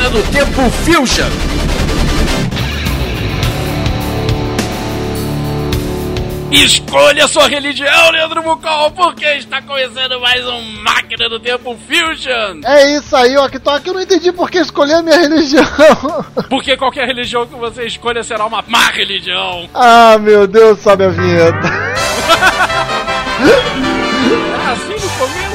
Máquina do Tempo Fusion. Escolha sua religião, Leandro Bucol, porque está começando mais um Máquina do Tempo Fusion. É isso aí, Oktok. Eu não entendi por que escolher a minha religião. Porque qualquer religião que você escolha será uma má religião. Ah, meu Deus, sobe a vinheta. Assim no começo.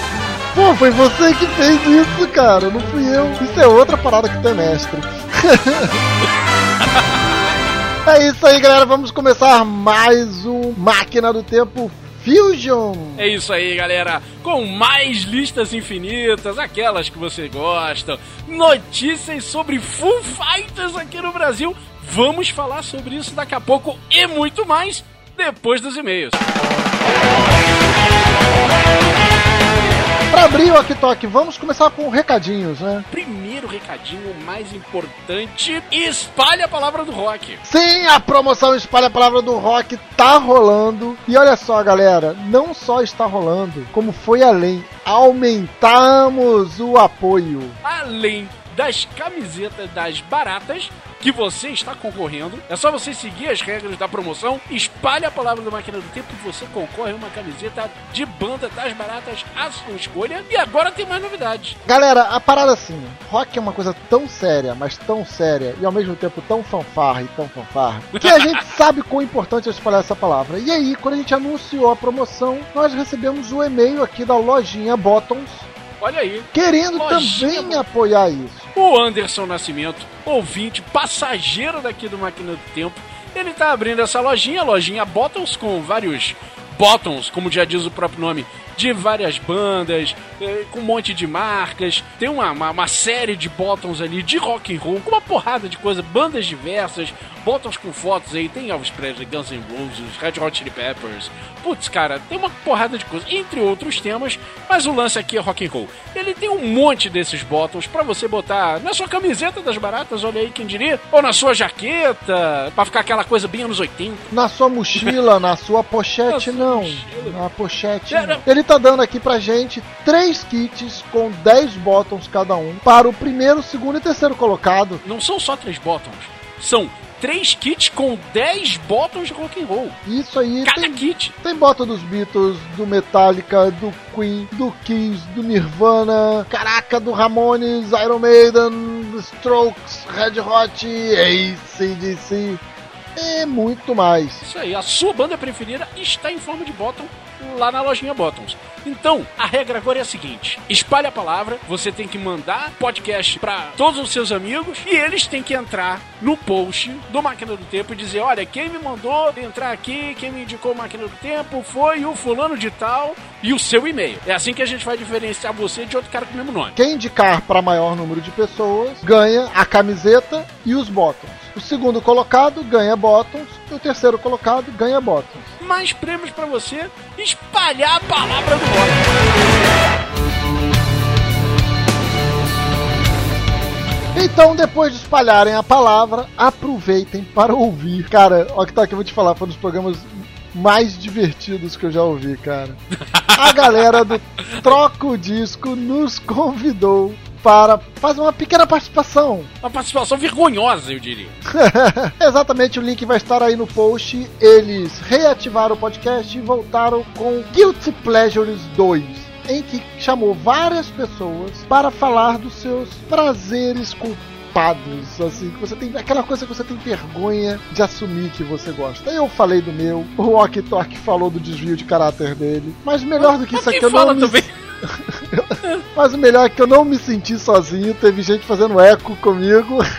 Pô, foi você que fez isso, cara. Não fui eu. Isso é outra parada que tem mestre. é isso aí, galera. Vamos começar mais um Máquina do Tempo Fusion. É isso aí, galera. Com mais listas infinitas, aquelas que você gosta, notícias sobre Full Fighters aqui no Brasil. Vamos falar sobre isso daqui a pouco e muito mais depois dos e-mails. Pra abrir o Oktok, vamos começar com recadinhos, né? Primeiro recadinho mais importante: espalhe a palavra do rock. Sim, a promoção Espalha a Palavra do Rock tá rolando. E olha só, galera, não só está rolando, como foi além. Aumentamos o apoio. Além das camisetas das baratas que você está concorrendo, é só você seguir as regras da promoção, espalhe a palavra da máquina do tempo e você concorre a uma camiseta de banda das baratas à sua escolha. E agora tem mais novidades. Galera, a parada assim, rock é uma coisa tão séria, mas tão séria, e ao mesmo tempo tão fanfarra e tão fanfarra, que a gente sabe quão importante é espalhar essa palavra. E aí, quando a gente anunciou a promoção, nós recebemos o e-mail aqui da lojinha Bottoms, Olha aí. querendo Lojinha também apoiar isso. O Anderson Nascimento, ouvinte, passageiro daqui do Máquina do Tempo, ele tá abrindo essa lojinha, lojinha Bottoms, com vários Bottoms, como já diz o próprio nome, de várias bandas, eh, com um monte de marcas. Tem uma, uma, uma série de Bottoms ali de rock and roll, com uma porrada de coisa, bandas diversas, Bottoms com fotos aí, tem Elvis Presley, Guns N' Roses, Red Hot Chili Peppers. Putz, cara, tem uma porrada de coisa, entre outros temas, mas o lance aqui é rock and roll. Ele tem um monte desses Bottoms pra você botar na sua camiseta das baratas, olha aí quem diria, ou na sua jaqueta, pra ficar aquela coisa bem anos 80. Na sua mochila, na sua pochete, Na sua não. mochila. Na pochete, É, não. Ele tá dando aqui pra gente três kits com 10 bottoms cada um para o primeiro, segundo e terceiro colocado. Não são só três Bottoms, são três kits com 10 Bottoms de rock and roll. Isso aí Cada tem, kit. tem bottom dos Beatles, do Metallica, do Queen, do Kiss, do Nirvana, caraca, do Ramones, Iron Maiden, Strokes, Red Hot, ACDC e muito mais. Isso aí, a sua banda preferida está em forma de bottom lá na lojinha Bottoms. Então, a regra agora é a seguinte: espalhe a palavra, você tem que mandar podcast para todos os seus amigos e eles têm que entrar no post do Máquina do Tempo e dizer: olha, quem me mandou entrar aqui, quem me indicou Máquina do Tempo foi o fulano de tal e o seu e-mail. É assim que a gente vai diferenciar você de outro cara com o mesmo nome. Quem indicar para maior número de pessoas ganha a camiseta e os bottoms. O segundo colocado ganha bottoms e o terceiro colocado ganha bottoms. Mais prêmios para você espalhar a palavra do rock. Então, depois de espalharem a palavra, aproveitem para ouvir. Cara, ó que tá aqui, eu vou te falar, foi um dos programas mais divertidos que eu já ouvi, cara. A galera do Troca o Disco nos convidou para fazer uma pequena participação. Uma participação vergonhosa, eu diria. Exatamente, o link vai estar aí no post. Eles reativaram o podcast e voltaram com Guilty Pleasures 2, em que chamou várias pessoas para falar dos seus prazeres culpados, assim, que você tem aquela coisa que você tem vergonha de assumir que você gosta. Eu falei do meu, o Ok Tok falou do desvio de caráter dele, mas melhor do que isso aqui eu fala não me também. mas o melhor é que eu não me senti sozinho, teve gente fazendo eco comigo.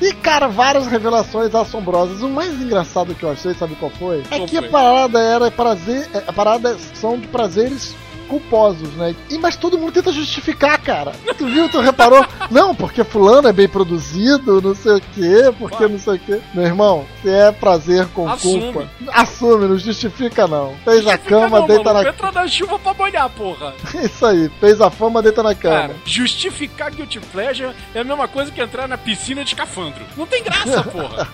E, cara, várias revelações assombrosas. O mais engraçado que eu achei, sabe qual foi? É que a parada era prazer. A parada são de prazeres culposos, né? E, mas todo mundo tenta justificar, cara. Tu viu, tu reparou? Não, porque fulano é bem produzido, não sei o quê, porque não sei o quê. Meu irmão, se é prazer com Assume. culpa, assume, não justifica não. Fez a cama, não, deita mano, na Entra na chuva pra molhar, porra. Isso aí, fez a fama, deita na cama. Cara, justificar Guilty Pleasure é a mesma coisa que entrar na piscina de escafandro. Não tem graça, porra.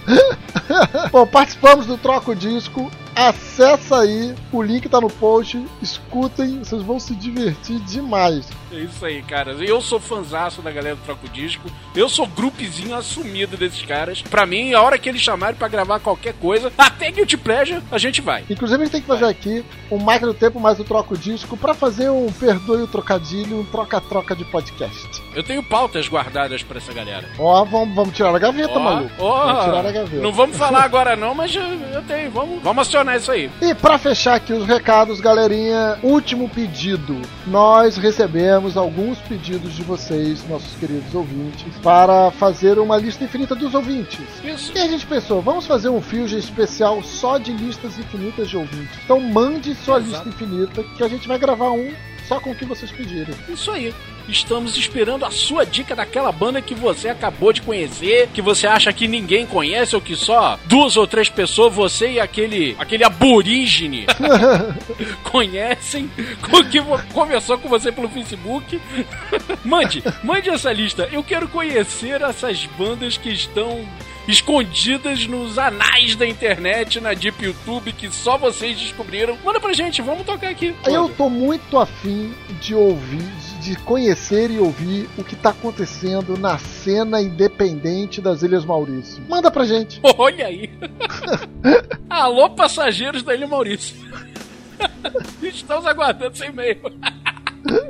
Bom, participamos do Troco Disco acessa aí, o link tá no post, escutem, vocês vão se divertir demais. É isso aí, cara. Eu sou fanzaço da galera do Troco Disco. Eu sou grupezinho assumido desses caras. Pra mim, a hora que eles chamarem pra gravar qualquer coisa, até Guilty Pleasure, a gente vai. Inclusive, a gente tem que fazer vai. aqui um Máquina do Tempo mais o Troco Disco pra fazer um perdoe o trocadilho, um troca-troca de podcast. Eu tenho pautas guardadas pra essa galera. Ó, oh, vamos, vamos tirar a gaveta, oh, maluco. Oh, vamos tirar a gaveta. Não vamos falar agora não, mas eu, eu tenho. Vamos, vamos acionar isso aí. E pra fechar aqui os recados, galerinha, último pedido. Nós recebemos alguns pedidos de vocês, nossos queridos ouvintes, para fazer uma lista infinita dos ouvintes. Isso. E a gente pensou, vamos fazer um Fusion especial só de listas infinitas de ouvintes. Então mande sua Exato. lista infinita que a gente vai gravar um só com o que vocês pedirem. Isso aí. Estamos esperando a sua dica daquela banda que você acabou de conhecer, que você acha que ninguém conhece ou que só duas ou três pessoas, você e aquele aquele aborígene conhecem, que conversou com você pelo Facebook. mande, mande essa lista. Eu quero conhecer essas bandas que estão escondidas nos anais da internet, na Deep YouTube, que só vocês descobriram. Manda pra gente, vamos tocar aqui. Eu tô muito afim de ouvir, de conhecer e ouvir o que tá acontecendo na cena independente das Ilhas Maurício. Manda pra gente. Olha aí. Alô, passageiros da Ilha Maurício. Estamos aguardando seu e-mail.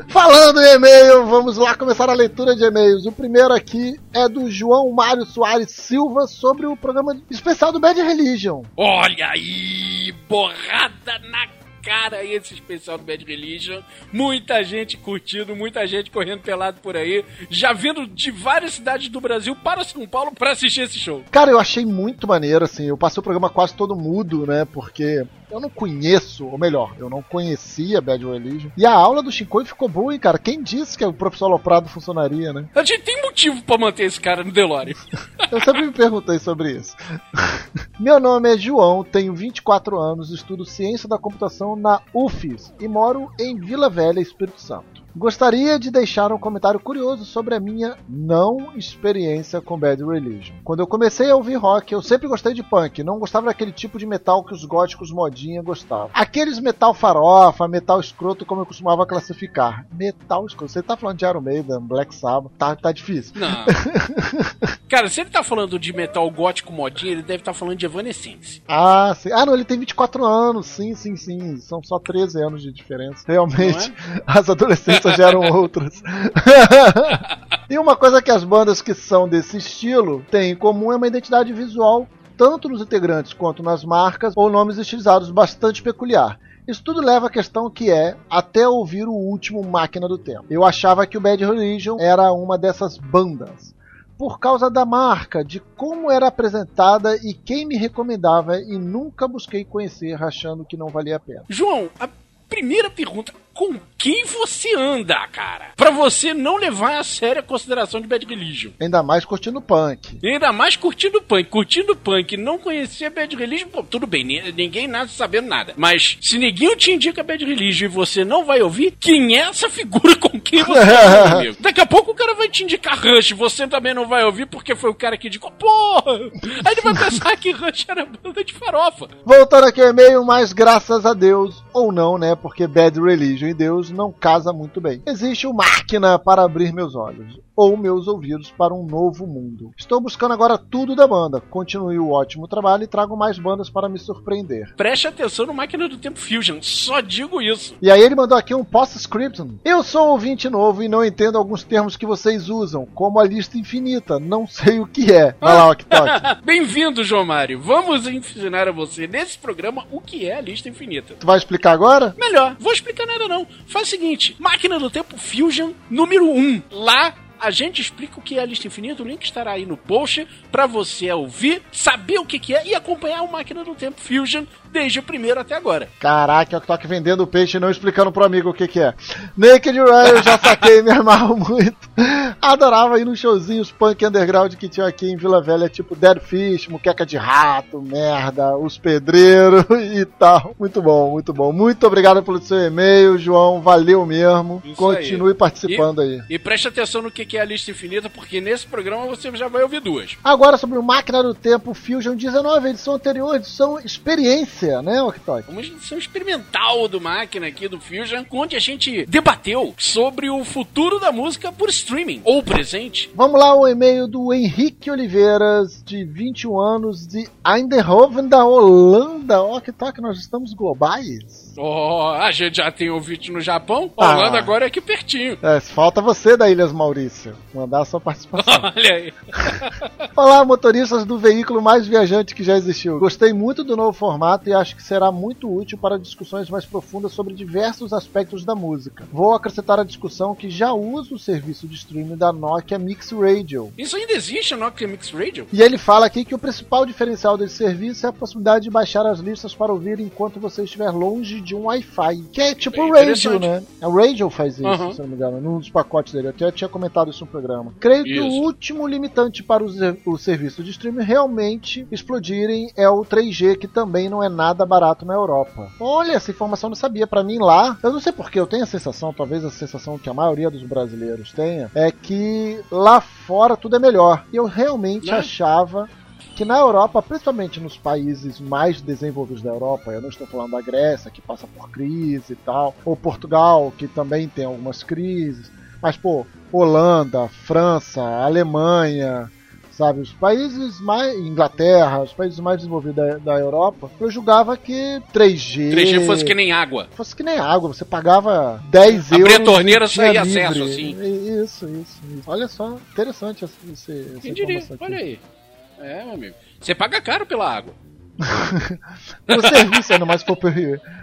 Falando em e-mail, vamos lá começar a leitura de e-mails. O primeiro aqui é do João Mário Soares Silva sobre o programa especial do Bad Religion. Olha aí, borrada na cara esse especial do Bad Religion. Muita gente curtindo, muita gente correndo pelado por aí, já vindo de várias cidades do Brasil para São Paulo para assistir esse show. Cara, eu achei muito maneiro, assim. Eu passei o programa quase todo mudo, né? Porque eu não conheço, ou melhor, eu não conhecia Bad Religion. E a aula do Shinkoi ficou boa, hein, cara? Quem disse que o professor Loprado funcionaria, né? A gente tem motivo para manter esse cara no DeLorean. eu sempre me perguntei sobre isso. Meu nome é João, tenho 24 anos, estudo ciência da computação na UFES e moro em Vila Velha, Espírito Santo. Gostaria de deixar um comentário curioso sobre a minha não experiência com Bad Religion. Quando eu comecei a ouvir rock, eu sempre gostei de punk, não gostava daquele tipo de metal que os góticos modinha gostavam. Aqueles metal farofa, metal escroto, como eu costumava classificar. Metal escroto. Você tá falando de Iron Maiden, Black Sabbath, tá, tá difícil. Não. Cara, se ele tá falando de metal gótico modinha, ele deve estar tá falando de Evanescence. Ah, sim. Ah, não, ele tem 24 anos, sim, sim, sim. São só 13 anos de diferença. Realmente, é? as adolescentes geram outras. e uma coisa que as bandas que são desse estilo têm em comum é uma identidade visual, tanto nos integrantes quanto nas marcas, ou nomes estilizados bastante peculiar. Isso tudo leva à questão que é até ouvir o último Máquina do Tempo. Eu achava que o Bad Religion era uma dessas bandas. Por causa da marca, de como era apresentada e quem me recomendava e nunca busquei conhecer achando que não valia a pena. João, a primeira pergunta: com quem você anda, cara? Pra você não levar a sério a consideração de Bad Religion. Ainda mais curtindo punk. Ainda mais curtindo punk. Curtindo punk, não conhecia Bad Religion, pô, tudo bem, ninguém nasce sabendo nada. Mas se ninguém te indica Bad Religion e você não vai ouvir, quem é essa figura com quem você anda, amigo? Daqui a pouco o cara vai te indicar Rush, você também não vai ouvir porque foi o cara que indicou. Porra! Aí ele vai pensar que Rush era banda de farofa. Voltando aqui ao e-mail, mas graças a Deus, ou não, né? Porque Bad Religion e Deus não casa muito bem. Existe uma máquina para abrir meus olhos ou meus ouvidos para um novo mundo. Estou buscando agora tudo da banda. Continue o ótimo trabalho e trago mais bandas para me surpreender. Preste atenção no Máquina do Tempo Fusion, só digo isso. E aí ele mandou aqui um post-scriptum. Eu sou ouvinte novo e não entendo alguns termos que vocês usam, como a lista infinita. Não sei o que é. Vai lá, ok, Bem-vindo, João Mário. Vamos ensinar a você nesse programa o que é a lista infinita. Tu vai explicar agora? Melhor, vou explicar nada não. Faz o seguinte: Máquina do Tempo Fusion número 1. Lá a gente explica o que é a lista infinita, o link estará aí no post para você ouvir, saber o que, que é e acompanhar o Máquina do Tempo Fusion desde o primeiro até agora. Caraca, eu tô aqui vendendo peixe e não explicando pro amigo o que que é. Naked Run eu já saquei me amarro muito. Adorava ir nos showzinhos punk underground que tinha aqui em Vila Velha, tipo Dead Fish, Muqueca de Rato, Merda, Os Pedreiros e tal. Muito bom, muito bom. Muito obrigado pelo seu e-mail, João. Valeu mesmo. Isso Continue aí. participando e, aí. E preste atenção no que que é a lista infinita, porque nesse programa você já vai ouvir duas. Agora sobre o Máquina do Tempo Fusion 19, edição anterior, edição experiência delícia, né, Octoy? Uma edição experimental do Máquina aqui, do Fusion, onde a gente debateu sobre o futuro da música por streaming, ou presente. Vamos lá, o e-mail do Henrique Oliveiras, de 21 anos, de Eindhoven, da Holanda. Octoy, nós estamos globais. Oh, a gente já tem ouvinte no Japão, ah. Holanda agora é aqui pertinho. É, falta você da Ilhas Maurício, mandar a sua participação. Olha aí. Olá, motoristas do veículo mais viajante que já existiu. Gostei muito do novo formato e acho que será muito útil para discussões mais profundas sobre diversos aspectos da música. Vou acrescentar a discussão que já uso o serviço de streaming da Nokia Mix Radio. Isso ainda existe, a Nokia Mix Radio? E ele fala aqui que o principal diferencial desse serviço é a possibilidade de baixar as listas para ouvir enquanto você estiver longe de um Wi-Fi. Que é tipo o Radio, né? A Radio faz isso, uhum. se não me engano, num dos pacotes dele. Eu até tinha comentado isso no programa. Creio isso. que o último limitante para o, o serviço de streaming realmente explodirem é o 3G, que também não é nada barato na Europa. Olha, essa informação eu não sabia. Para mim lá, eu não sei porque eu tenho a sensação, talvez a sensação que a maioria dos brasileiros tenha, é que lá fora tudo é melhor. E eu realmente não. achava que na Europa, principalmente nos países mais desenvolvidos da Europa, eu não estou falando da Grécia, que passa por crise e tal, ou Portugal, que também tem algumas crises, mas, pô, Holanda, França, Alemanha, sabe, os países mais. Inglaterra, os países mais desenvolvidos da, da Europa, eu julgava que 3G. 3G fosse que nem água. Fosse que nem água, você pagava 10 euros. Abrir a torneira sair acesso, assim. Isso, isso, isso. Olha só, interessante esse, esse, Quem diria? Olha aí. É, meu amigo. Você paga caro pela água. o serviço, ainda mais for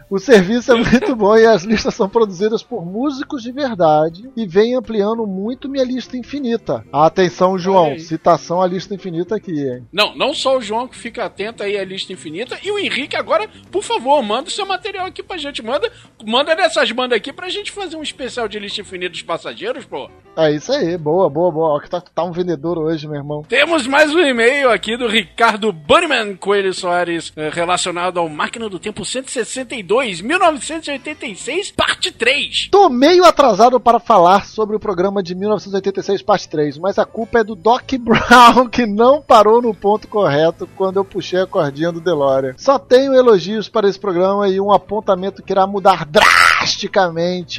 o serviço é muito bom e as listas são produzidas por músicos de verdade e vem ampliando muito minha lista infinita. Atenção, João, citação à lista infinita aqui, hein? Não, não só o João que fica atento aí à lista infinita e o Henrique agora, por favor, manda o seu material aqui pra gente. Manda, manda dessas bandas aqui pra gente fazer um especial de lista infinita dos passageiros, pô. É isso aí, boa, boa, boa. Tá, tá um vendedor hoje, meu irmão. Temos mais um e-mail aqui do Ricardo Bunnyman Coelho Soares eh, relacionado ao Máquina do Tempo 162 2, 1986, parte 3. Tô meio atrasado para falar sobre o programa de 1986, parte 3, mas a culpa é do Doc Brown, que não parou no ponto correto quando eu puxei a cordinha do DeLorean. Só tenho elogios para esse programa e um apontamento que irá mudar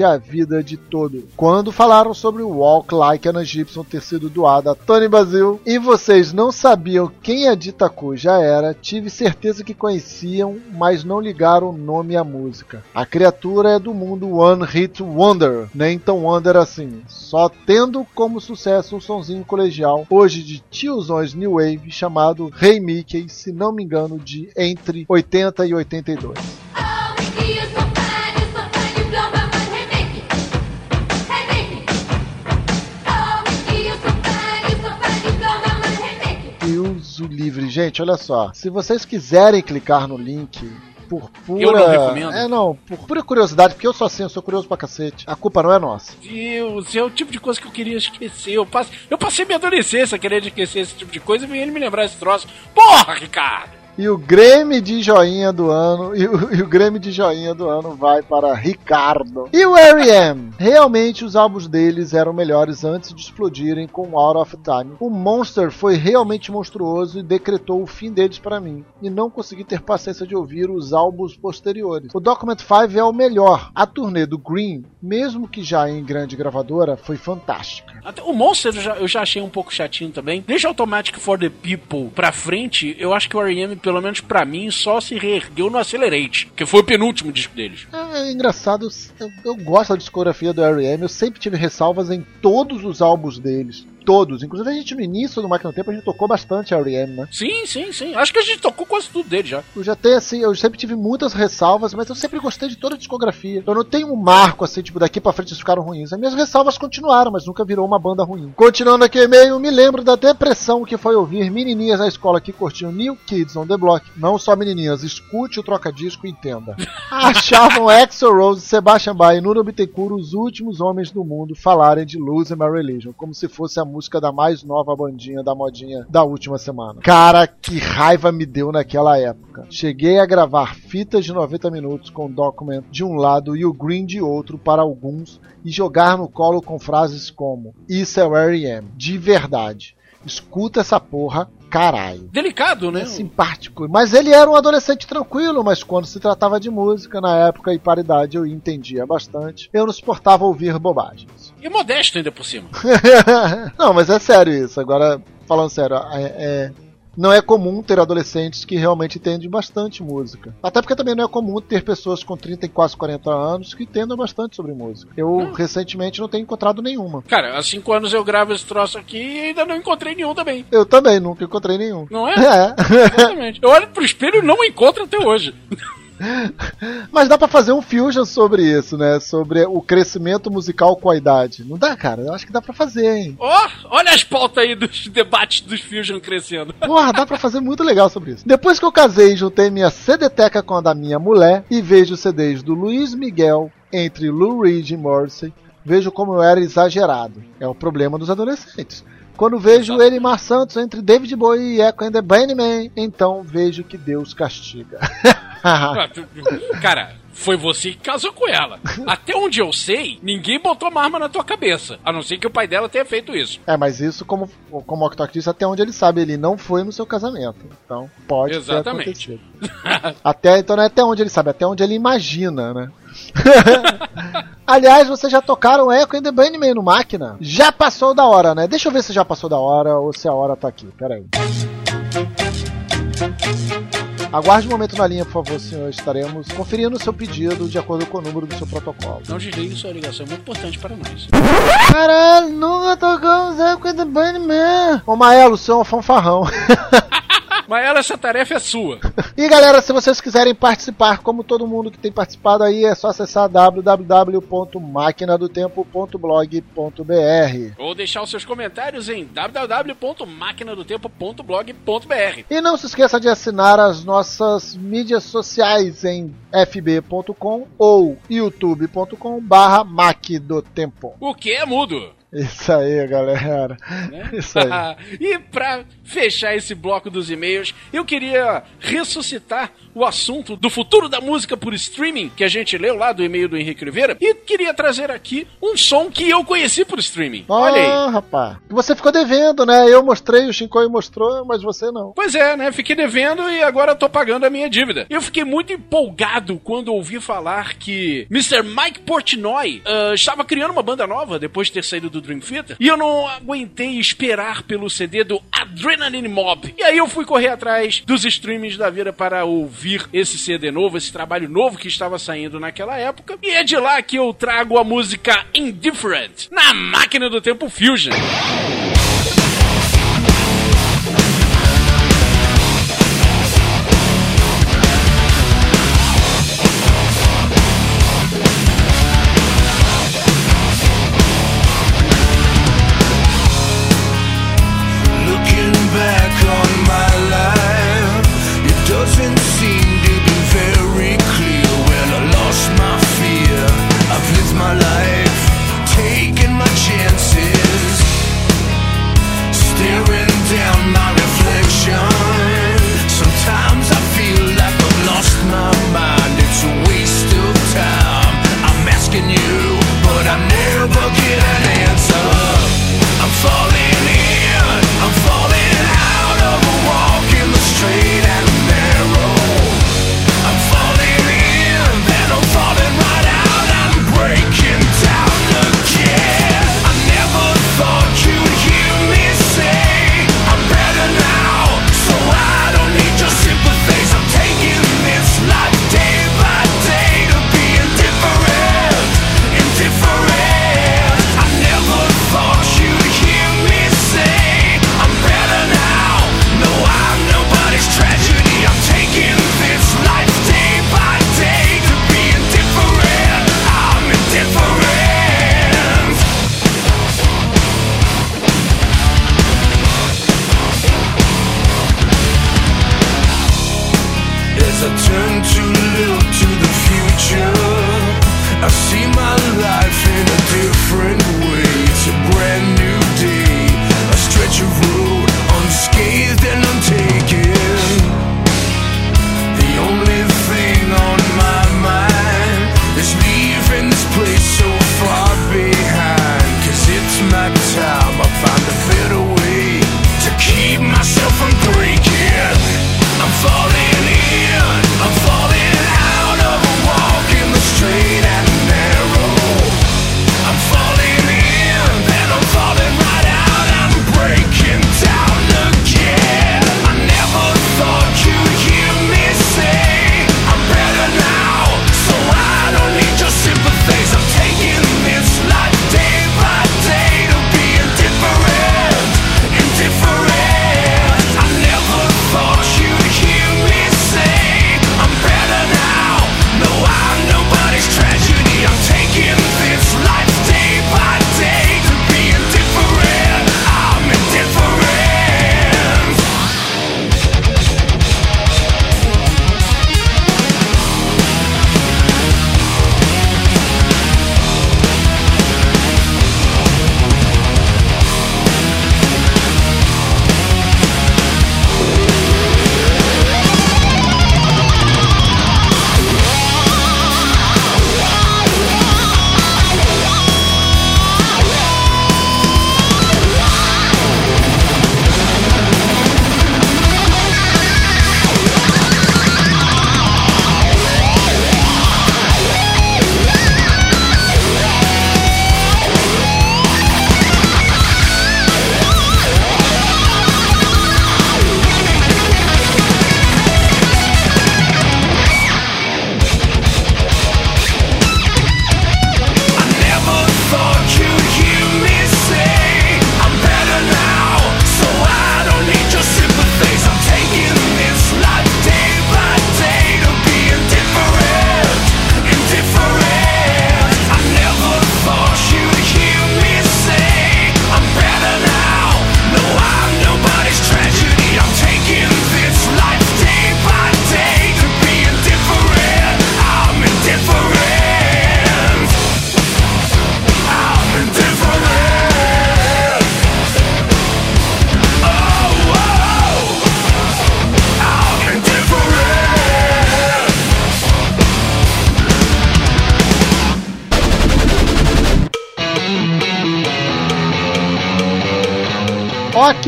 a vida de todo. Quando falaram sobre o Walk Like an Egyptian ter sido doado a Tony Basil e vocês não sabiam quem a Ditaku já era, tive certeza que conheciam, mas não ligaram o nome à música. A criatura é do mundo One Hit Wonder, nem tão wonder assim, só tendo como sucesso um sonzinho colegial, hoje de tiozões New Wave, chamado Rei hey Mickey, se não me engano, de entre 80 e 82. Deus o livre. Gente, olha só. Se vocês quiserem clicar no link por pura. Eu não recomendo. É, não, por pura curiosidade, porque eu sou assim, eu sou curioso pra cacete. A culpa não é nossa. Deus, é o tipo de coisa que eu queria esquecer. Eu passei, eu passei minha adolescência querendo esquecer esse tipo de coisa e vem ele me lembrar esse troço. Porra, Ricardo! E o Grêmio de joinha do ano, e o, e o Grêmio de joinha do ano vai para Ricardo. E o R.E.M. Realmente os álbuns deles eram melhores antes de explodirem com Out of Time. O Monster foi realmente monstruoso e decretou o fim deles para mim. E não consegui ter paciência de ouvir os álbuns posteriores. O Document 5 é o melhor. A turnê do Green, mesmo que já em grande gravadora, foi fantástica. Até o Monster eu já, eu já achei um pouco chatinho também. Deixa Automatic for the People pra frente, eu acho que o R.E.M pelo menos para mim, só se reergueu no Accelerate, que foi o penúltimo disco deles. É, é engraçado, eu, eu, gosto da discografia do R.E.M., eu sempre tive ressalvas em todos os álbuns deles todos. Inclusive a gente no início do Máquina do Tempo a gente tocou bastante R.E.M., né? Sim, sim, sim. Acho que a gente tocou quase tudo dele já. Eu já tenho assim, eu sempre tive muitas ressalvas, mas eu sempre gostei de toda a discografia. Eu não tenho um marco assim, tipo, daqui pra frente eles ficaram ruins. As minhas ressalvas continuaram, mas nunca virou uma banda ruim. Continuando aqui e-mail, me lembro da depressão que foi ouvir menininhas na escola que curtiam New Kids on the Block. Não só menininhas, escute o troca-disco e entenda. Achavam Axel Rose, Sebastian Bach e Nuno Bittencourt os últimos homens do mundo falarem de Losing My Religion, como se fosse a música da mais nova bandinha da modinha da última semana. Cara, que raiva me deu naquela época. Cheguei a gravar fitas de 90 minutos com Document de um lado e o Green de outro para alguns e jogar no colo com frases como Isso é o R.E.M. De verdade. Escuta essa porra, caralho. Delicado, né? É simpático. Mas ele era um adolescente tranquilo, mas quando se tratava de música, na época e paridade, eu entendia bastante. Eu não suportava ouvir bobagens. E modesto ainda por cima. não, mas é sério isso. Agora, falando sério, é, é não é comum ter adolescentes que realmente entendem bastante música. Até porque também não é comum ter pessoas com 30 e quase 40 anos que entendam bastante sobre música. Eu não. recentemente não tenho encontrado nenhuma. Cara, há 5 anos eu gravo esse troço aqui e ainda não encontrei nenhum também. Eu também, nunca encontrei nenhum. Não é? É. Exatamente. Eu olho pro espelho e não encontro até hoje. Mas dá para fazer um fusion sobre isso, né? Sobre o crescimento musical com a idade. Não dá, cara? Eu acho que dá para fazer, hein? Ó, oh, olha as pautas aí dos debates dos fusion crescendo. Porra, dá para fazer muito legal sobre isso. Depois que eu casei, juntei minha CD-teca com a da minha mulher e vejo CDs do Luiz Miguel entre Lou Reed e Morrissey, vejo como eu era exagerado. É o problema dos adolescentes. Quando vejo Exato. ele Mar Santos entre David Bowie e Echo and the Bunnymen, então vejo que Deus castiga. Cara, foi você que casou com ela. Até onde eu sei, ninguém botou uma arma na tua cabeça. A não ser que o pai dela tenha feito isso. É, mas isso, como, como o Octok disse, até onde ele sabe, ele não foi no seu casamento. Então, pode Exatamente. ter acontecido. até, então não é até onde ele sabe, até onde ele imagina, né? Aliás, vocês já tocaram Echo and the Bunnyman no máquina? Já passou da hora, né? Deixa eu ver se já passou da hora ou se a hora tá aqui. Pera aí. Aguarde um momento na linha, por favor, senhor. Estaremos conferindo o seu pedido de acordo com o número do seu protocolo. Não desligue sua ligação, é muito importante para nós. Caralho, nunca tocamos Echo and the Bunnyman. Ô, Maelo, o senhor é um fanfarrão. Mas ela, essa tarefa é sua. e galera, se vocês quiserem participar, como todo mundo que tem participado aí, é só acessar www.maquinadotempo.blog.br ou deixar os seus comentários em www.maquinadotempo.blog.br. E não se esqueça de assinar as nossas mídias sociais em fb.com ou youtube.com/mac do tempo. O que é mudo? Isso aí, galera. Né? Isso aí. e para fechar esse bloco dos e-mails, eu queria ressuscitar o assunto do futuro da música por streaming, que a gente leu lá do e-mail do Henrique Oliveira, e queria trazer aqui um som que eu conheci por streaming. Olha aí. Rapaz. Você ficou devendo, né? Eu mostrei, o Shinkoi mostrou, mas você não. Pois é, né? Fiquei devendo e agora tô pagando a minha dívida. Eu fiquei muito empolgado quando ouvi falar que Mr. Mike Portnoy uh, estava criando uma banda nova depois de ter saído do Dream Theater, e eu não aguentei esperar pelo CD do Adrenaline Mob. E aí eu fui correr atrás dos streamings da vida para ouvir esse CD novo, esse trabalho novo que estava saindo naquela época. E é de lá que eu trago a música Indifferent na máquina do tempo Fusion.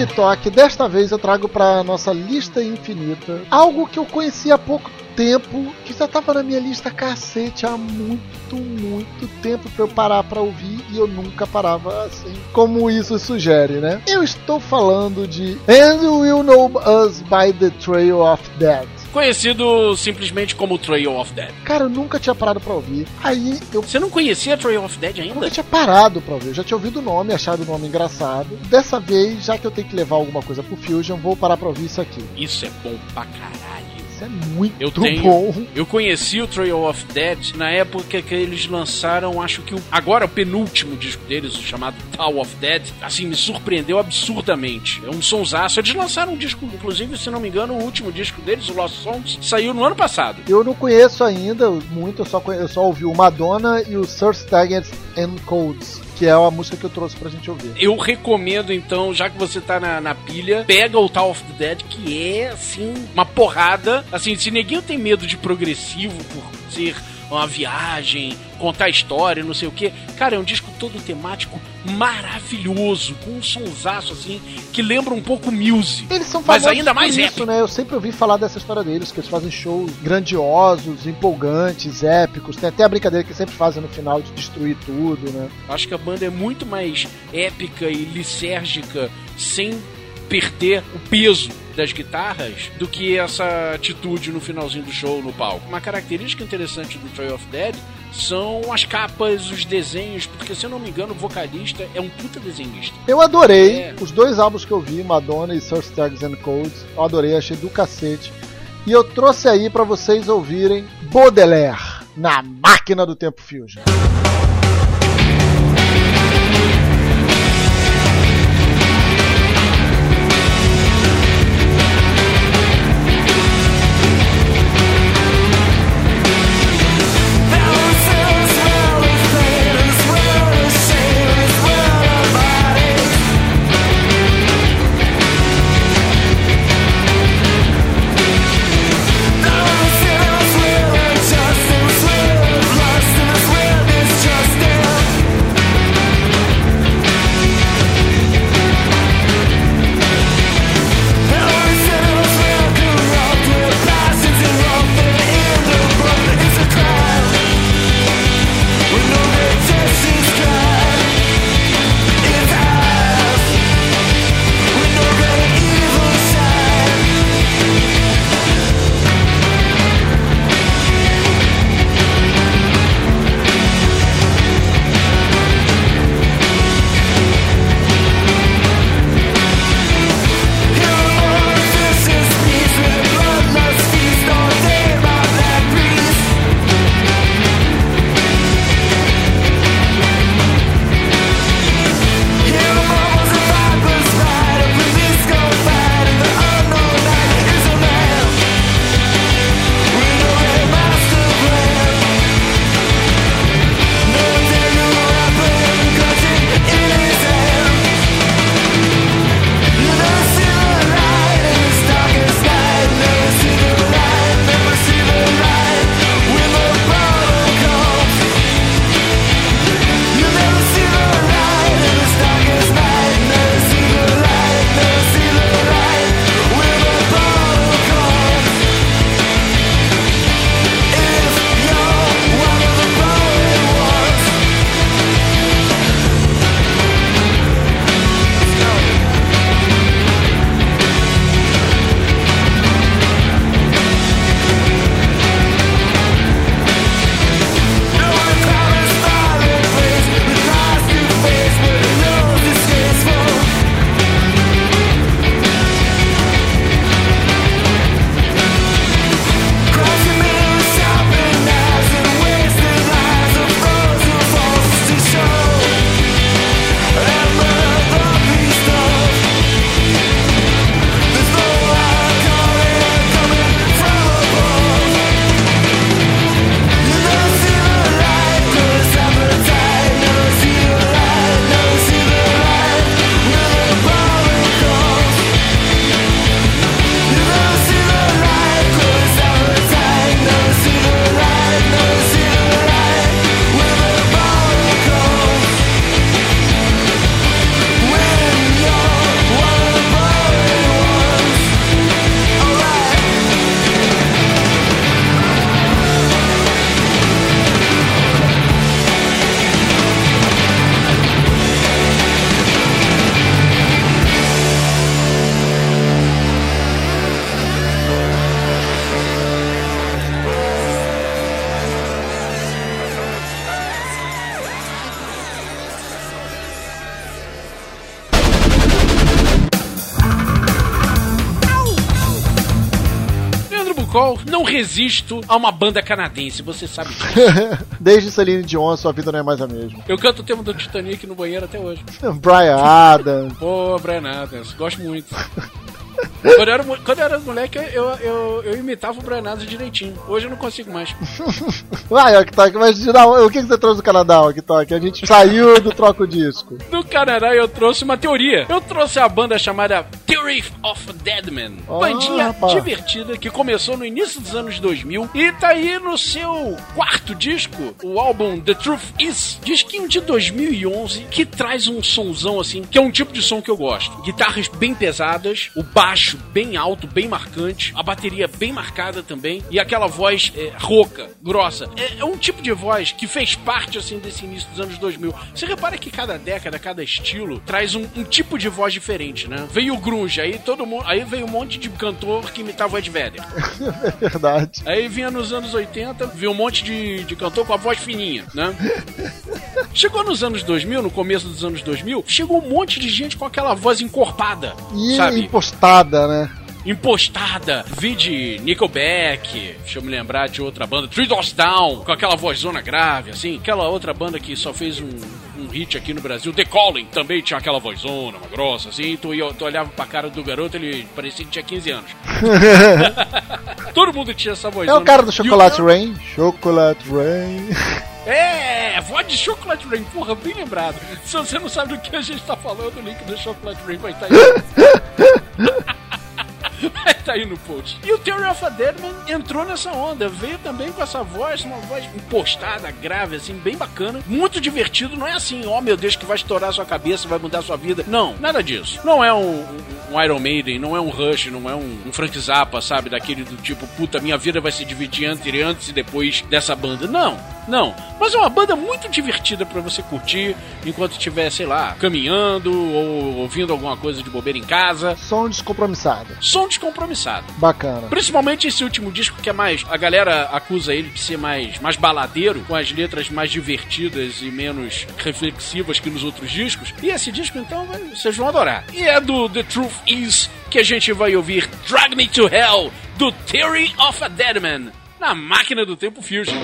Ok Tok, desta vez eu trago para nossa lista infinita algo que eu conheci há pouco tempo, que já tava na minha lista cacete há muito, muito tempo para eu parar para ouvir e eu nunca parava assim, como isso sugere, né? Eu estou falando de And You Know Us by the Trail of Death conhecido simplesmente como Trail of Dead. Cara, eu nunca tinha parado pra ouvir. Aí eu. Você não conhecia Trail of Dead ainda? Eu nunca tinha parado pra ouvir. Eu já tinha ouvido o nome, achado o nome engraçado. Dessa vez, já que eu tenho que levar alguma coisa pro Fusion, vou parar pra ouvir isso aqui. Isso é bom pra caralho é muito eu tenho, bom. Eu conheci o Trail of Dead na época que eles lançaram, acho que o, agora o penúltimo disco deles, o chamado Tower of Dead, assim, me surpreendeu absurdamente. É um sonsaço. Eles lançaram um disco, inclusive, se não me engano, o último disco deles, o Lost Songs, saiu no ano passado. Eu não conheço ainda muito, eu só, eu só ouvi o Madonna e o Sir Staggers and Codes que é a música que eu trouxe pra gente ouvir. Eu recomendo, então, já que você tá na, na pilha, pega o Tower of the Dead, que é, assim, uma porrada. Assim, se neguinho tem medo de progressivo por ser uma viagem, contar história, não sei o que. Cara, é um disco todo temático maravilhoso, com um sonsaço assim, que lembra um pouco Muse. Eles são mas ainda mais isso, épico. né? Eu sempre ouvi falar dessa história deles, que eles fazem shows grandiosos, empolgantes, épicos. Tem até a brincadeira que sempre fazem no final de destruir tudo, né? Acho que a banda é muito mais épica e lisérgica, sem perder o peso das guitarras do que essa atitude no finalzinho do show no palco. Uma característica interessante do Trail of Dead são as capas, os desenhos, porque se eu não me engano, o vocalista é um puta desenhista. Eu adorei é... os dois álbuns que eu vi, Madonna e Sir Stags and Codes. Eu adorei, achei do cacete. E eu trouxe aí para vocês ouvirem Baudelaire na máquina do tempo Fusion. Resisto a uma banda canadense, você sabe disso. Desde Celine Dion, sua vida não é mais a mesma. Eu canto o tema do Titanic no banheiro até hoje. Brian Adams. Pô, Brian Adams, gosto muito. Quando eu, era, quando eu era moleque, eu, eu, eu imitava o Brian Adams direitinho. Hoje eu não consigo mais. Vai, Oktok, mas o que você trouxe do Canadá, Oktok? A gente saiu do troco disco. Do Canadá eu trouxe uma teoria. Eu trouxe a banda chamada Theory of Deadman. Oh, bandinha rapaz. divertida que começou no início dos anos 2000 e tá aí no seu quarto disco, o álbum The Truth Is, disquinho de 2011, que traz um sonzão assim, que é um tipo de som que eu gosto. Guitarras bem pesadas, o baixo bem alto, bem marcante, a bateria bem marcada também e aquela voz é, rouca, grossa. É, é, um tipo de voz que fez parte assim desse início dos anos 2000. Você repara que cada década, cada estilo traz um, um tipo de voz diferente, né? Veio o grunge, aí todo mundo, aí veio um monte de cantor que imitava o Ed Vedder. É verdade. Aí vinha nos anos 80, veio um monte de, de cantor com a voz fininha, né? Chegou nos anos 2000, no começo dos anos 2000, chegou um monte de gente com aquela voz encorpada, e sabe? impostada, né? impostada. Vi de Nickelback, deixa eu me lembrar de outra banda, Three Doors Down, com aquela vozona grave, assim. Aquela outra banda que só fez um, um hit aqui no Brasil, The Calling, também tinha aquela vozona, uma grossa, assim. Tu, tu olhava pra cara do garoto, ele parecia que tinha 15 anos. Todo mundo tinha essa vozona. É o cara do Chocolate Rain. Chocolate Rain. É, voz de Chocolate Rain, porra, bem lembrado. Se você não sabe do que a gente tá falando, o link do Chocolate Rain vai estar aí. tá aí no post. E o Theory of a Deadman entrou nessa onda, veio também com essa voz, uma voz impostada, grave, assim, bem bacana, muito divertido. Não é assim, ó oh, meu Deus, que vai estourar sua cabeça, vai mudar sua vida. Não, nada disso. Não é um, um Iron Maiden, não é um Rush, não é um, um Frank Zappa, sabe? Daquele do tipo, puta, minha vida vai se dividir entre antes e depois dessa banda. Não, não. Mas é uma banda muito divertida para você curtir enquanto estiver, sei lá, caminhando ou ouvindo alguma coisa de bobeira em casa. Som descompromissado. Som descompromissado. Bacana. Principalmente esse último disco que é mais. A galera acusa ele de ser mais, mais baladeiro, com as letras mais divertidas e menos reflexivas que nos outros discos. E esse disco, então, vocês vão adorar. E é do The Truth Is que a gente vai ouvir Drag Me to Hell, do Theory of a Deadman, na máquina do tempo Fusion.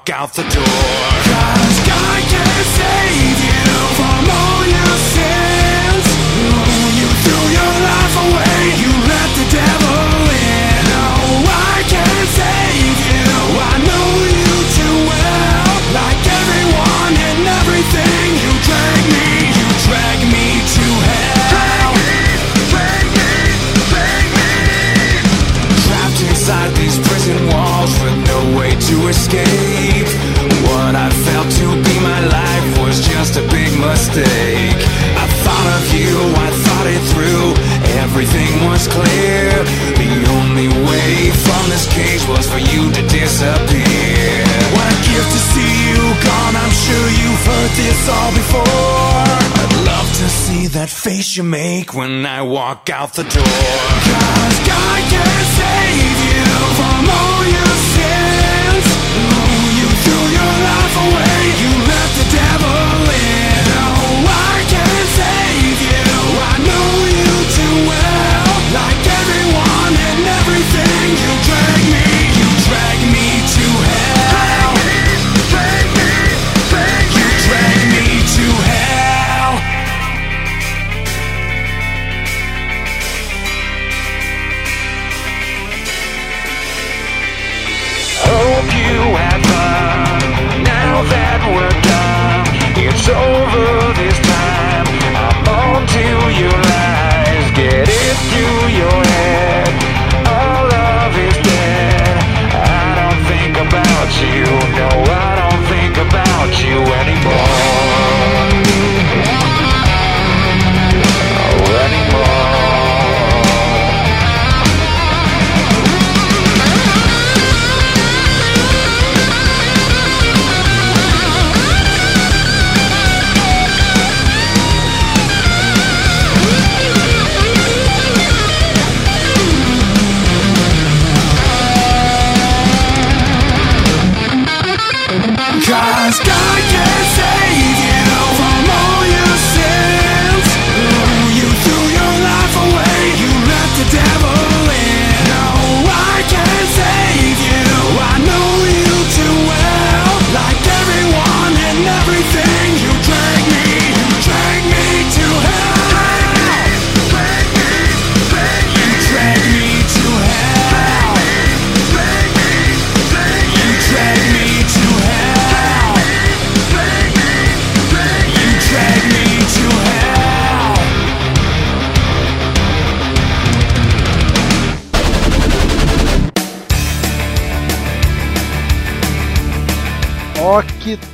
Walk out the door. face you make when I walk out the door. Cause God can save you from all your sins. Oh, you threw your life away, you let the devil in. Oh, I can save you, I know you too well. Like everyone and everything you we're done. It's over this time. I'm on to your lies. Get it, through.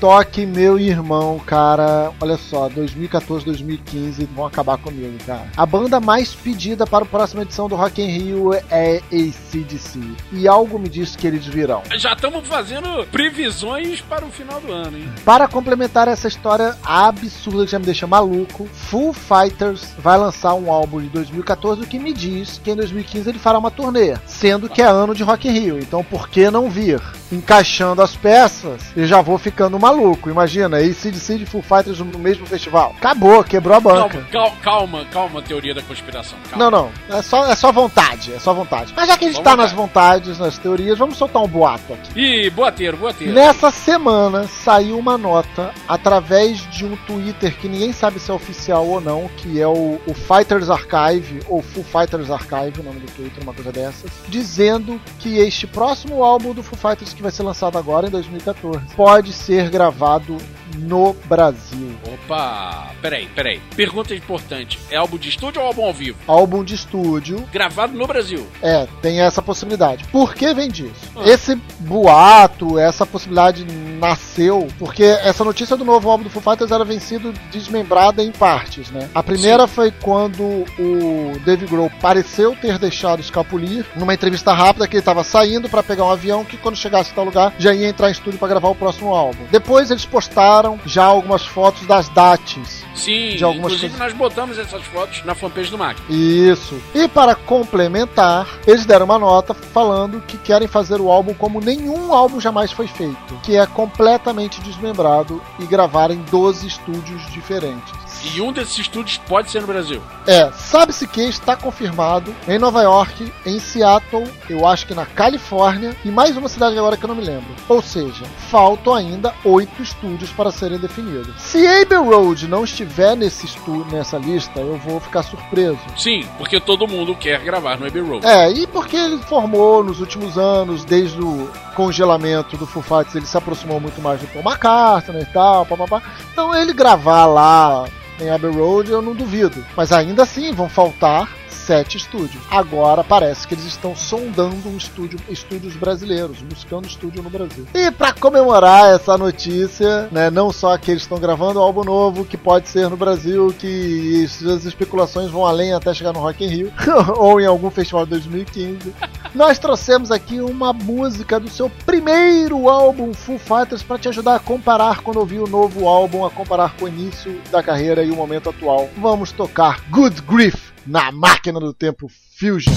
Toque, meu irmão, cara. Olha só, 2014, 2015 vão acabar comigo, cara. A banda mais pedida para a próxima edição do Rock in Rio é ACDC. E algo me diz que eles virão. Já estamos fazendo previsões para o final do ano, hein? Para complementar essa história absurda que já me deixa maluco, Full Fighters vai lançar um álbum de 2014, o que me diz que em 2015 ele fará uma turnê, sendo que é ano de Rock in Rio. Então por que não vir? Encaixando as peças, eu já vou ficando maluco. Imagina, ACDC de Full Fighters no mesmo festival. Acabou, quebrou a banca. Calma, cal- calma, calma, teoria da conspiração. Calma. Não, não. É só, é só vontade. É só vontade. Mas já que a gente Só tá nas vontade. vontades, nas teorias, vamos soltar um boato aqui. Ih, boateiro, boateiro. Nessa semana saiu uma nota através de um Twitter que ninguém sabe se é oficial ou não, que é o, o Fighters Archive, ou Full Fighters Archive, o nome do Twitter, uma coisa dessas, dizendo que este próximo álbum do Full Fighters que vai ser lançado agora em 2014 pode ser gravado gravado no Brasil. Opa, peraí, peraí. Pergunta importante: é álbum de estúdio ou álbum ao vivo? Álbum de estúdio, Gravado no Brasil. É, tem essa possibilidade. Por que vem disso? Ah. Esse boato, essa possibilidade nasceu porque essa notícia do novo álbum do Foo Fighters era vencido desmembrada em partes, né? A primeira foi quando o Dave Grohl pareceu ter deixado escapulir numa entrevista rápida que ele estava saindo para pegar um avião que quando chegasse em tal lugar já ia entrar em estúdio para gravar o próximo álbum. Depois eles postaram já algumas fotos das dates Sim, De algumas inclusive coisas- nós botamos essas fotos na fanpage do Mac. Isso. E para complementar, eles deram uma nota falando que querem fazer o álbum como nenhum álbum jamais foi feito, que é completamente desmembrado e gravar em 12 estúdios diferentes. E um desses estúdios pode ser no Brasil. É, sabe-se que está confirmado em Nova York, em Seattle, eu acho que na Califórnia e mais uma cidade agora que eu não me lembro. Ou seja, faltam ainda oito estúdios para serem definidos. Se Abbey Road não estiver nesse estu nessa lista, eu vou ficar surpreso. Sim, porque todo mundo quer gravar no Abbey Road. É, e porque ele formou nos últimos anos, desde o congelamento do Foo ele se aproximou muito mais do Paul McCartney e tal, papapá. Então ele gravar lá em Abbey Road eu não duvido. Mas ainda assim vão faltar sete estúdios. Agora parece que eles estão sondando um estúdio, estúdios brasileiros, buscando estúdio no Brasil. E para comemorar essa notícia, né, não só que eles estão gravando um álbum novo que pode ser no Brasil, que as especulações vão além até chegar no Rock in Rio ou em algum festival de 2015. Nós trouxemos aqui uma música do seu primeiro álbum Full Fighters para te ajudar a comparar quando ouvir o novo álbum, a comparar com o início da carreira e o momento atual. Vamos tocar Good Grief na máquina do tempo Fusion.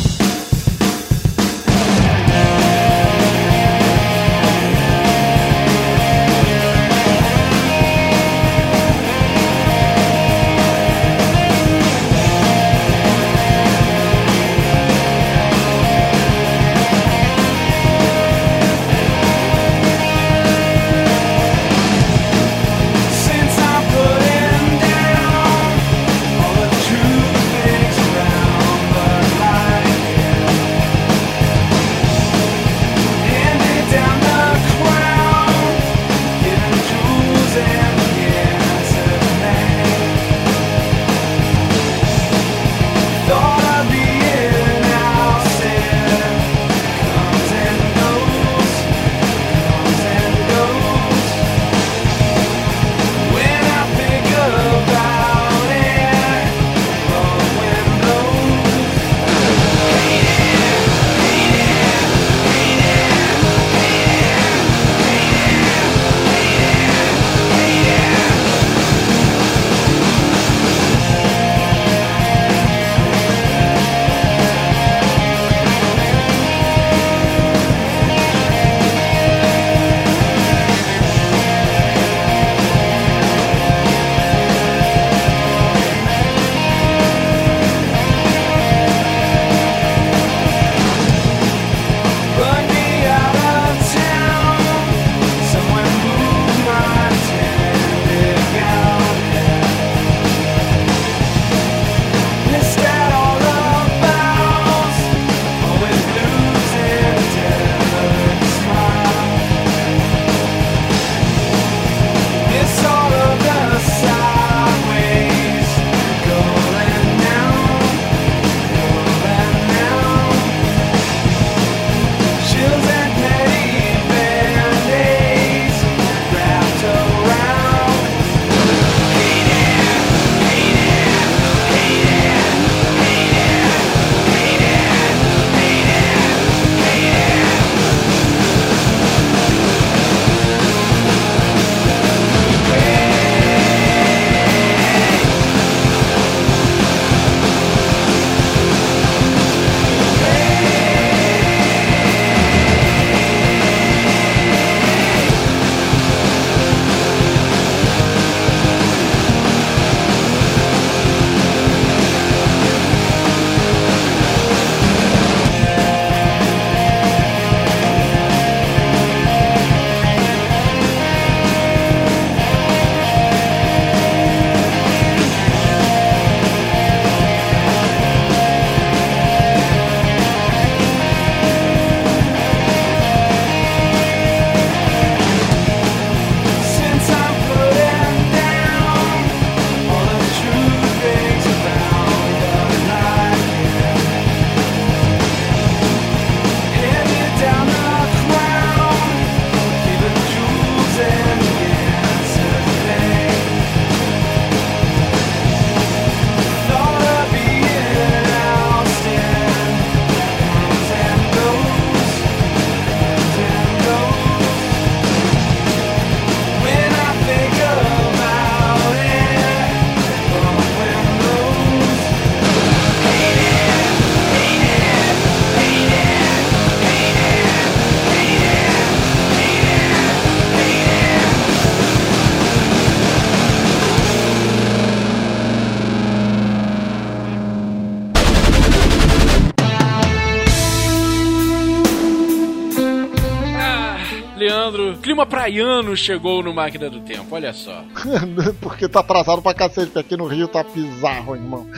Clima praiano chegou no Máquina do Tempo, olha só. Porque tá atrasado pra cacete, porque aqui no Rio tá bizarro, irmão.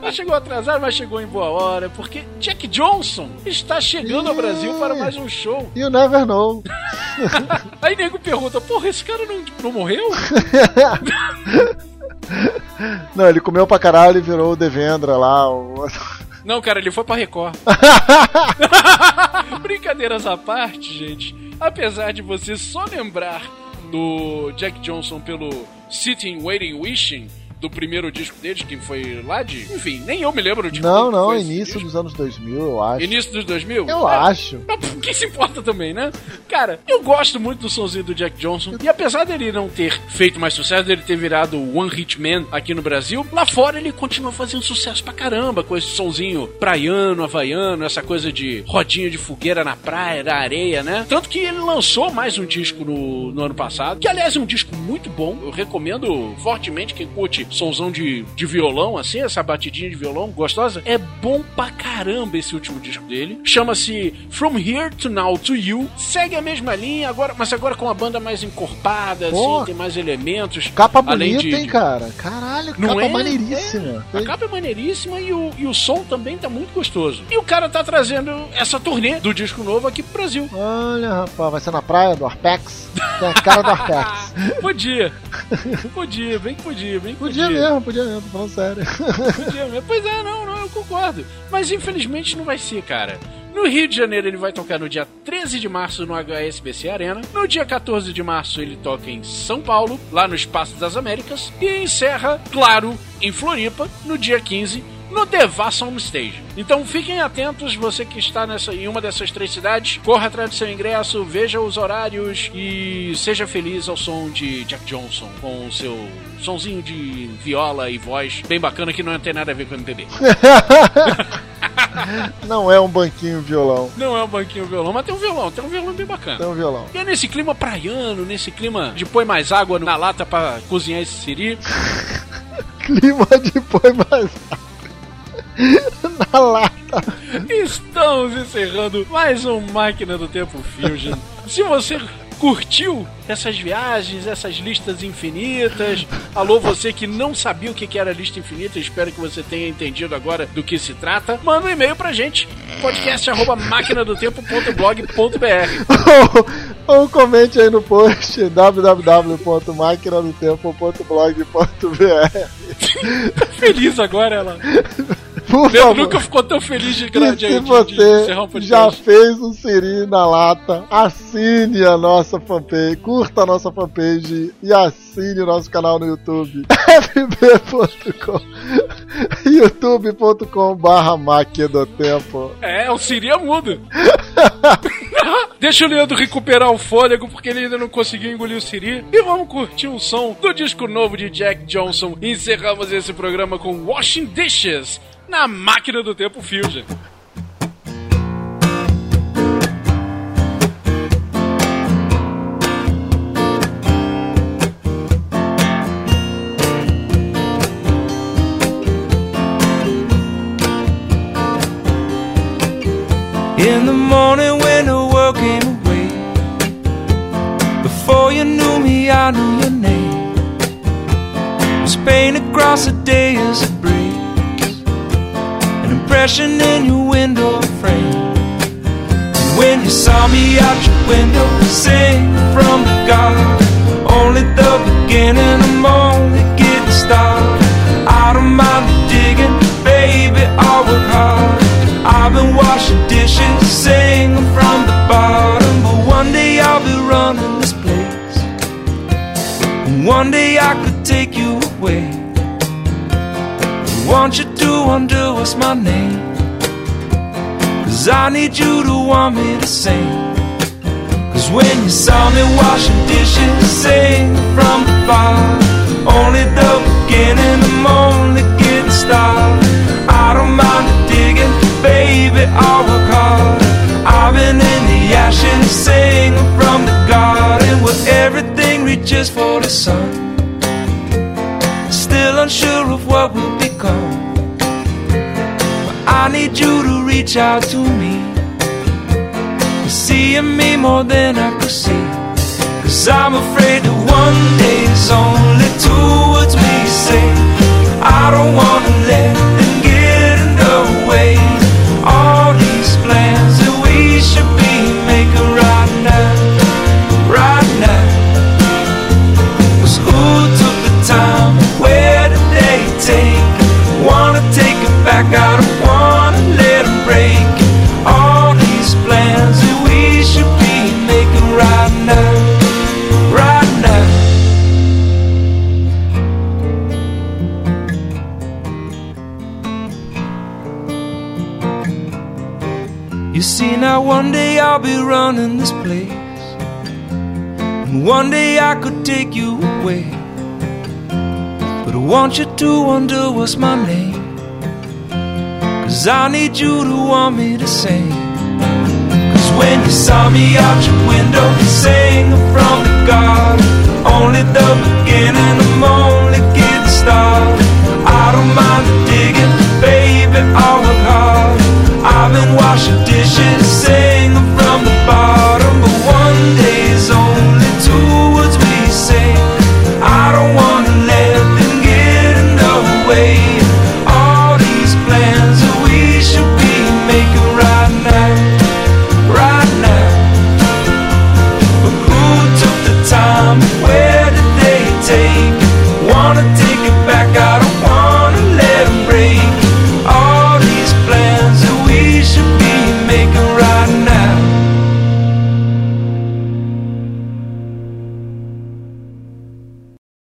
Mas chegou atrasado, mas chegou em boa hora, porque Jack Johnson está chegando ao Brasil para mais um show. You never know. Aí nego pergunta, porra, esse cara não, não morreu? Não, ele comeu pra caralho e virou o Devendra lá. O... Não, cara, ele foi pra Record. Brincadeiras à parte, gente. Apesar de você só lembrar do Jack Johnson pelo Sitting, Waiting, Wishing, do primeiro disco deles, que foi lá de. Enfim, nem eu me lembro de Não, não, início dos anos 2000, eu acho. Início dos 2000? Eu É, acho. Quem se importa também, né? Cara, eu gosto muito do sonzinho do Jack Johnson. E apesar dele não ter feito mais sucesso, dele ter virado o One Hit Man aqui no Brasil, lá fora ele continua fazendo sucesso pra caramba com esse sonzinho praiano, havaiano, essa coisa de rodinha de fogueira na praia, na areia, né? Tanto que ele lançou mais um disco no, no ano passado, que aliás é um disco muito bom. Eu recomendo fortemente quem curte sonzão de, de violão, assim, essa batidinha de violão gostosa. É bom pra caramba esse último disco dele. Chama-se From Here to Now to You. Segue a mesma linha, agora, mas agora com a banda mais encorpada, Pô. assim, tem mais elementos. Capa bonita, de- hein, cara? Caralho, Não capa é? maneiríssima. A capa é maneiríssima e o, e o som também tá muito gostoso. E o cara tá trazendo essa turnê do disco novo aqui pro Brasil. Olha, rapaz, vai ser na praia do Arpex? Tem a cara do Arpex. Podia. Podia, bem que podia, bem que Podia mesmo, podia mesmo, tô falando sério. Podia mesmo. Pois é, não, não, eu concordo. Mas infelizmente não vai ser, cara. No Rio de Janeiro ele vai tocar no dia 13 de março no HSBC Arena. No dia 14 de março ele toca em São Paulo, lá no Espaço das Américas. E encerra, claro, em Floripa, no dia 15, no Devassa Home Stage. Então fiquem atentos, você que está nessa, em uma dessas três cidades, corra atrás do seu ingresso, veja os horários e seja feliz ao som de Jack Johnson com o seu sonzinho de viola e voz bem bacana que não tem nada a ver com MPB. Não é um banquinho violão, Não é um banquinho violão, mas tem um violão, tem um violão bem bacana. é um violão. E é nesse clima praiano, nesse clima de põe mais água na lata pra cozinhar esse siri. Clima de põe mais na lata. Estamos encerrando mais um Máquina do Tempo Fusion. Se você curtiu essas viagens, essas listas infinitas, alô você que não sabia o que era lista infinita, espero que você tenha entendido agora do que se trata, manda um e-mail pra gente, podcast@maquinadotempo.blog.br. Ou, ou comente aí no post www.maquinadotempo.blog.br Feliz agora ela. Por favor. nunca ficou tão feliz de, gra- de, se de- de você um podcast. já fez um Siri na lata, assine a nossa fanpage, curta a nossa fanpage e assine o nosso canal no YouTube. fb.com youtube.com barra máquina do tempo. É, o Siri é mudo. Deixa o Leandro recuperar o fôlego, porque ele ainda não conseguiu engolir o Siri. E vamos curtir um som do disco novo de Jack Johnson. Encerramos esse programa com Washing Dishes na máquina do tempo Fusion. In the morning when the world came away Before you knew me, I knew your name Was painted across the day as it breaks An in your window frame. And when you saw me out your window Sing from the garden Only the beginning, I'm only getting started. I don't mind digging, baby, I'll work hard. I've been washing dishes, singing from the bottom. But one day I'll be running this place. And one day I could take you away. I want you to undo what's my name? Cause I need you to want me to sing Cause when you saw me washing dishes, sing from the bottom Only the beginning, I'm only getting started. I don't mind the digging, baby, I'll work hard. I've been in the ashes, singing from the garden Where everything reaches for the sun. Still unsure of what will I need you to reach out to me seeing me more than I could see. Cause I'm afraid that one day is only two words we say. I don't wanna let want you to wonder what's my name. Cause I need you to want me to sing. Cause when you saw me out your window, you sang from the garden. Only the beginning, I'm only getting started. I don't mind the digging, baby, I work hard. I've been washing dishes, singing from the bottom, but one day's only two.